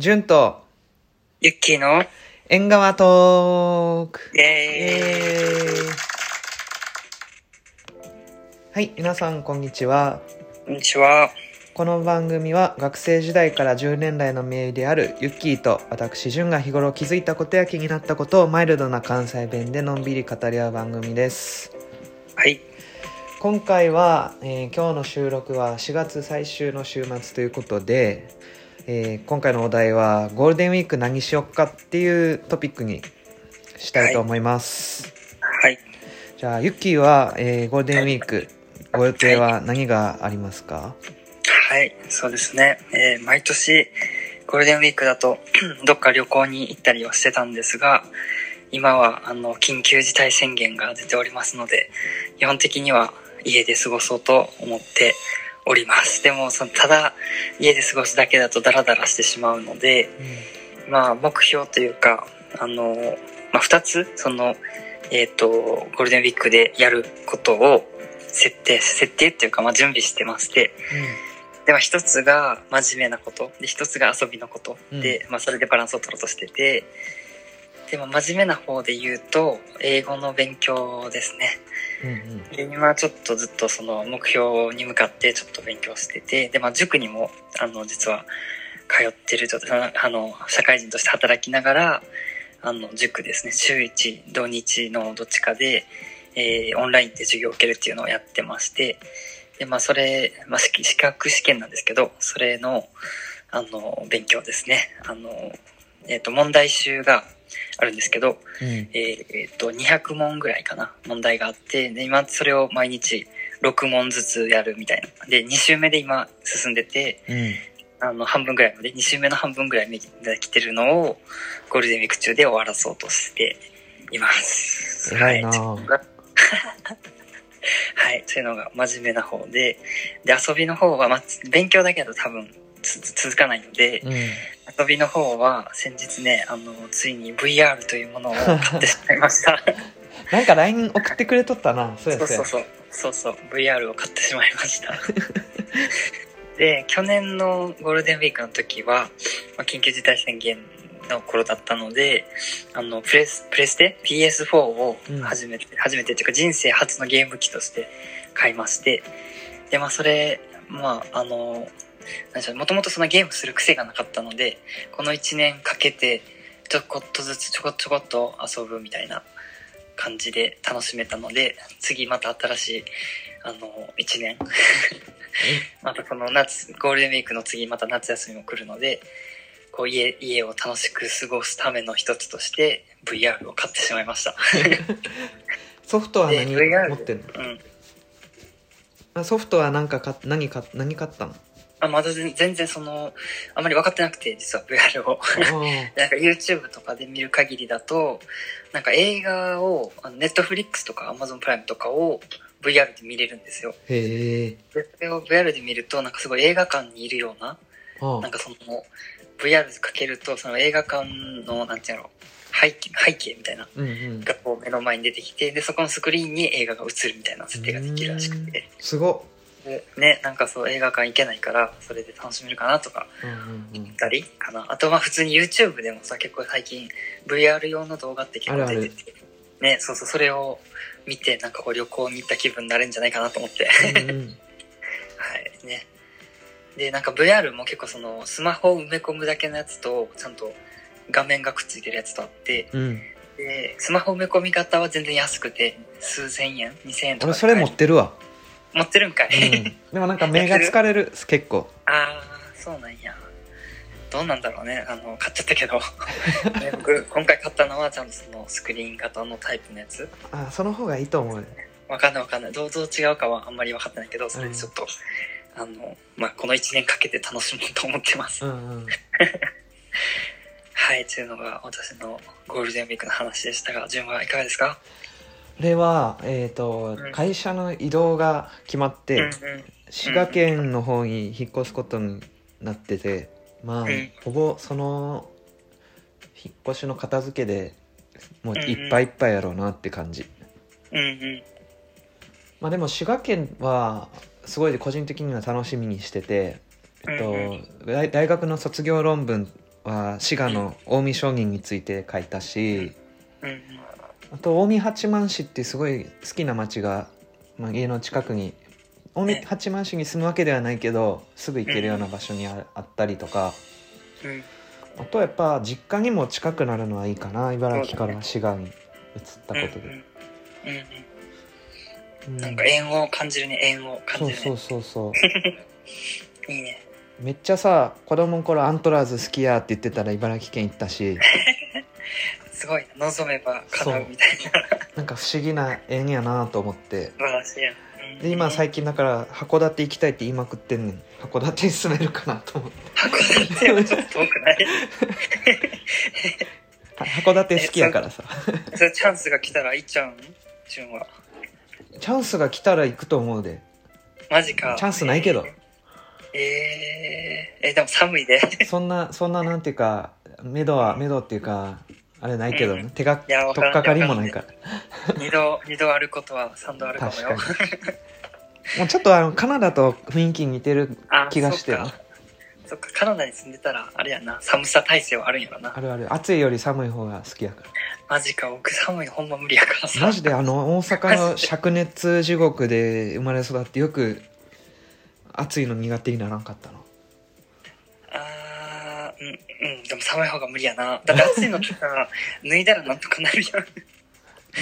純とユッキーの縁側トークイエーイはい、皆さんこんにちは。こんにちは。この番組は学生時代から10年来の名医であるユッキーと私純が日頃気づいたことや気になったことをマイルドな関西弁でのんびり語り合う番組です。はい。今回は、えー今日の収録は4月最終の週末ということで、えー今回のお題はゴールデンウィーク何しよっかっていうトピックにしたいと思います。はい。じゃあ、ユッキーは、えーゴールデンウィーク、ご予定は何がありますか？はい。そうですね。えー毎年、ゴールデンウィークだと、どっか旅行に行ったりはしてたんですが、今は、あの、緊急事態宣言が出ておりますので、基本的には家で過ごそうと思っております。でも、その、ただ、家で過ごすだけだとダラダラしてしまうので、まあ、目標というか、あの、まあ、二つ、その、えっ、と、ゴールデンウィークでやることを設定、設定っていうか、まあ、準備してまして、で、まあ、一つが真面目なこと、で、一つが遊びのこと、で、まあ、それでバランスを取ろうとしてて、でも、真面目な方で言うと、英語の勉強ですね。うんうんで、今ちょっとずっとその目標に向かってちょっと勉強してて、で、まあ塾にも、あの、実は通ってる、と、あの、社会人として働きながら、あの、塾ですね、週一、土日のどっちかで、えーオンラインで授業を受けるっていうのをやってまして、で、まあそれ、まあ資資格試験なんですけど、それの、あの、勉強ですね。あの、えっ、と、問題集があるんですけど、うんえっと、200問ぐらいかな、問題があって、で、今それを毎日6問ずつやるみたいな。で、2週目で今進んでて、うんあの、半分ぐらいまで、2週目の半分ぐらいまで来てるのを、ゴールデンウィーク中で終わらそうとしています。偉いなはぁい。はい、そういうのが真面目な方で、で、遊びの方は、まあ、勉強だけだと多分つ続かないので、うん遊びの方は先日ね、あの、ついに VR というものを買ってしまいました。なんか LINE 送ってくれとったな。そうやそうやそうそうそう。そうそう。VR を買ってしまいました。で、去年のゴールデンウィークの時は、まあ、緊急事態宣言の頃だったので、あの、プレス、プレステ ?PS4 を初めて、初めてっていうか人生初のゲーム機として買いまして、で、まあそれ、まああの、もともとそのゲームする癖がなかったので、この1年かけて、ちょこっとずつちょこちょこっと遊ぶみたいな感じで楽しめたので、次また新しい、あの、1年。またこの夏、ゴールデンウィークの次また夏休みも来るので、こう家、家を楽しく過ごすための一つとして、VR を買ってしまいました。ソフトは何持ってんの？うん。あソフトは何か買っ何買っ何買ったの？あ、まだ全全然その、あまり分かってなくて、実は VR を。あ なんか YouTube とかで見る限りだと、なんか映画を、Netflix とか Amazon プライムとかを VR で見れるんですよ。ーへそれを VR で見ると、なんかすごい映画館にいるような、あなんかその、VR かけると、その映画館の、なんていうの、背景、背景みたいな。がこう目の前に出てきて、で、そこのスクリーンに映画が映るみたいな設定ができるらしくて、すごでね、なんかそう映画館行けないから、それで楽しめるかなとか、っ。うんうんうん。たりかな。あとまあ普通に YouTube でもさ、結構最近 VR 用の動画って結構出てて、ね、そうそう、それを見て、なんかこう旅行に行った気分になれるんじゃないかなと思って。うんうん はい、ね。で、なんか VR も結構その、スマホを埋め込むだけのやつと、ちゃんと画面がくっついてるやつとあって、うん。で、スマホ埋め込み方は全然安くて、数千円 ?2000 円とかそれ持ってるわ。持ってるんかい、うん。でもなんか目が疲れる、結構。ああ、そうなんや。どうなんだろうね。あの、買っちゃったけど。ね僕、今回買ったのはちゃんとそのスクリーン型のタイプのやつ。あ、その方がいいと思うよ。わかんないわかんない。どうどう違うかはあんまり分かってないけど、それでちょっと、あの、まあ、この1年かけて楽しもうと思ってます。うんうん。はい、というのが私のゴールデンウィークの話でしたが、順はいかがですか？俺は、えっ、とうん、会社の移動が決まって。滋賀県の方に引っ越すことになってて、まあ、うん。ほぼその引っ越しの片付けでもういっぱいいっぱいやろうなって感じ。まあでも滋賀県はすごい個人的には楽しみにしてて、えっとうん大大学の卒業論文は滋賀の近江商人について書いたし、あと近江八幡市ってすごい好きな町が、まあ、家の近くに近江ね八幡市に住むわけではないけどすぐ行けるような場所にああったりとか。うん。あとやっぱ実家にも近くなるのはいいかな。茨城から滋賀に移ったことで、なんか縁を感じるね縁を感じるね。そうそうそうそう。いいね。めっちゃさ子供の頃アントラーズ好きやって言ってたら茨城県行ったしすごいな望めば叶うみたいな。なんか不思議な縁やなと思って。素晴らしいやんうんで今最近だから函館行きたいって言いまくってんねん。函館に住めるかなと思って。函館はちょっと遠くない？は 函館好きやからさ。それチャンスが来たらいっちゃうん？潤は。チャンスが来たら行くと思うで。マジか。チャンスないけど。えー、えーでも寒いで。そんなそんななんていうか目処は目処っていうかあれないけどね、うん。手が取っかかりもないかから二度二度あることは三度あるかもよ。もうちょっとあのカナダと雰囲気似てるあ気がして。るそっか。そっかカナダに住んでたらあれやな。寒さ耐性はあるんやろな。あるある。暑いより寒い方が好きやから。マジか僕寒いのほんま無理やから。さマジであの大阪の灼熱地獄で生まれ育ってよく暑いの苦手にならんかったのうんうん。でも寒い方が無理やな。だって暑いのってさ脱いだらなんとかなるやん。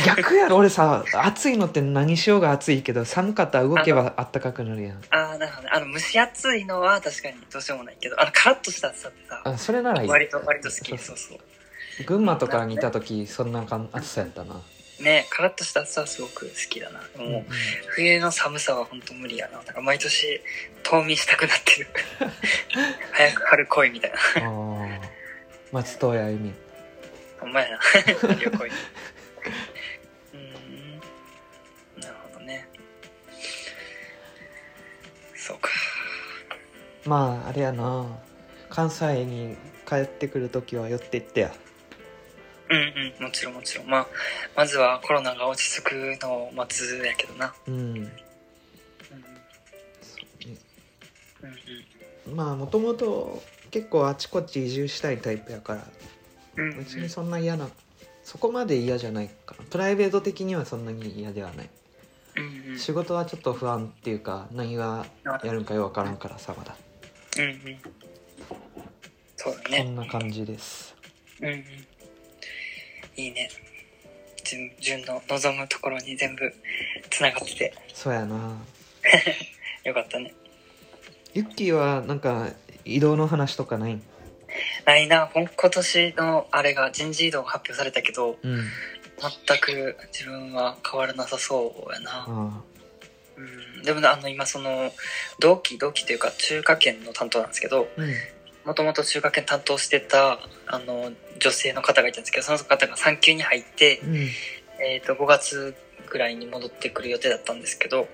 逆やろ俺さ暑いのって何しようが暑いけど寒かったら動けばあったかくなるやん。ああなるほどね。あの蒸し暑いのは確かにどうしようもないけどあのカラッとした暑さってさあそれならいい。割と割と好き。そうそう。群馬とかにいた時そんな感暑さやったな、ねカラッとした暑さはすごく好きだな。でももう冬の寒さは本当無理やな。なんか毎年冬眠したくなってる。早く春来いみたいな。松任谷由実ほんまやな。旅行にうーん。なるほどね。そうか。まああれやな。関西に帰ってくる時は寄っていってやうんうん。もちろんもちろん。まあまずはコロナが落ち着くのを待つやけどな。うん。うん。うんうん。まあもともと結構あちこち移住したいタイプやからうんうん。別にそんな嫌なそこまで嫌じゃないかな。プライベート的にはそんなに嫌ではない。うんうん。仕事はちょっと不安っていうか何がやるんかよくわからんからさまだ。うんうん。そうだそねんな感じです。うんうんいいね。順順の望むところに全部つながってて。そうやな。よかったね。ユッキーはなんか移動の話とかない？んないな。今年のあれが人事異動が発表されたけどうん。全く自分は変わらなさそうやな。あうん。でもねあの今その同期同期というか中華圏の担当なんですけどあうんもともと中華圏担当してたあの女性の方がいたんですけどその方が産休に入って、うん。えー、と5月ぐらいに戻ってくる予定だったんですけど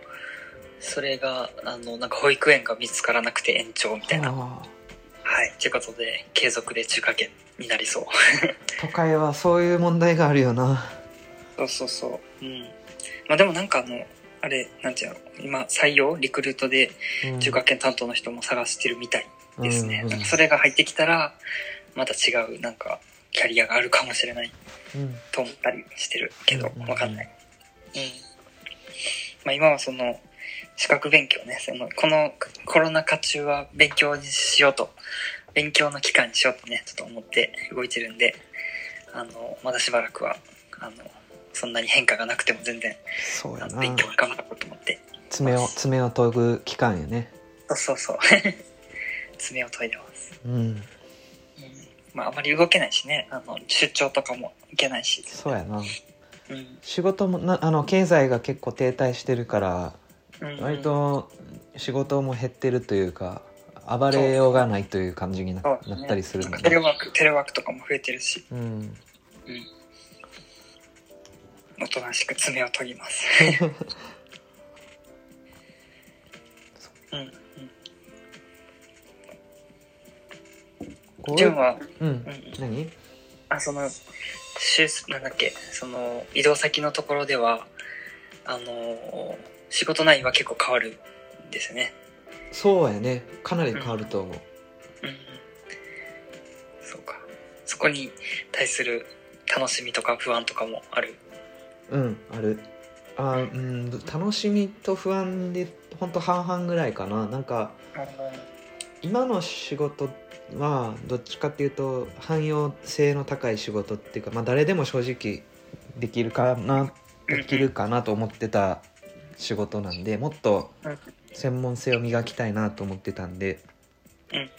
それがあのなんか保育園が見つからなくて延長みたいな。あはい。ということで継続で中華圏になりそう。都会はそういう問題があるよな。そうそうそう。うん。まあでもなんかあのあれなんていうの今採用リクルートでうん。中華圏担当の人も探してるみたいですね、うんなん。かそれが入ってきたらまた違うなんかキャリアがあるかもしれない。うん。と思ったりしてるけどわかんない、うん。まあ、今はその資格勉強ね。そのこのコロナ禍中は勉強にしようと。勉強の期間にしようとねちょっと思って動いてるんであのまだしばらくはあのそんなに変化がなくても全然そうやな。勉強頑張ろうと思って。爪を爪を研ぐ期間やね。そうそうそう爪を研いでます。うん。うん。まああまり動けないしね。あの出張とかも行けないし。そうやな。うん。仕事もなあの経済が結構停滞してるからうん。割と仕事も減ってるというか暴れようがないという感じになったりするんだテレワークテレワークとかも増えてるし。うん。うん。おとなしく爪を研ぎます。うんこう純はうん。うん。何？あその週なんだっけその移動先のところではあの仕事内容は結構変わるんですよね。そうやね。かなり変わると思う、うん。うん。そうそこに対する楽しみとか不安とかもある？うんある。あうん楽しみと不安で本当半々ぐらいかな。なんか今の仕事はどっちかっていうと汎用性の高い仕事っていうか、まあ、誰でも正直できるかなできるかなと思ってた仕事なんでもっとうん専門性を磨きたいなと思ってたんで、うん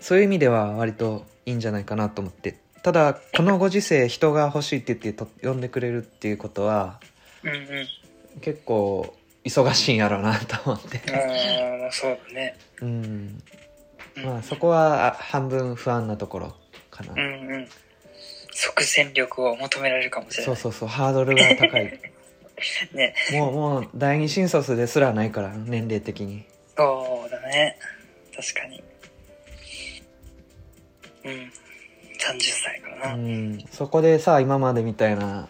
そういう意味では割といいんじゃないかなと思ってただこのご時世人が欲しいって言ってと呼んでくれるっていうことは。結構忙しいんやろうなと思ってああ、そうだね。うんうんまあそこはあ半分不安なところかな、うんうん。即戦力を求められるかもしれない。そうそうそうハードルが高い ね。もうもう第二新卒ですらないから年齢的にそうだね。確かに。うん。30歳かうな。んそこでさ今までみたいな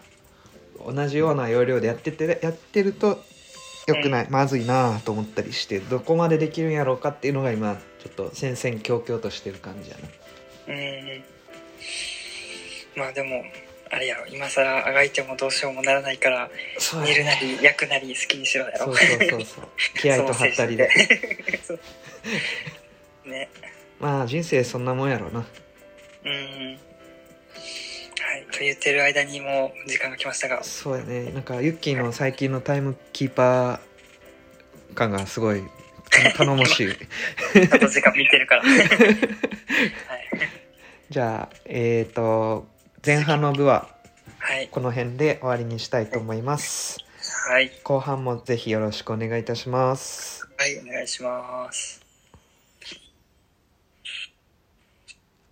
同じような要領でやっててやってるとよくない、まずいなと思ったりしてどこまでできるんやろうかっていうのが今ちょっと戦々恐々としてる感じやなうんうん。まあでも、あれやろ、今更あがいてもどうしようもならないから、そう煮るなり焼くなり好きにしろやろ。そうそうそうそう気合とはったりで ね。まあ人生そんなもんやろうなうん。はい。と言ってる間にもう時間が来ましたが。そうやねなんかユッキーの最近のタイムキーパー感がすごい頼もしいあと時間見てるから。はい。じゃあえっ、と前半の部ははい。この辺で終わりにしたいと思いますはい。後半もぜひよろしくお願いいたしますはい、お願いします。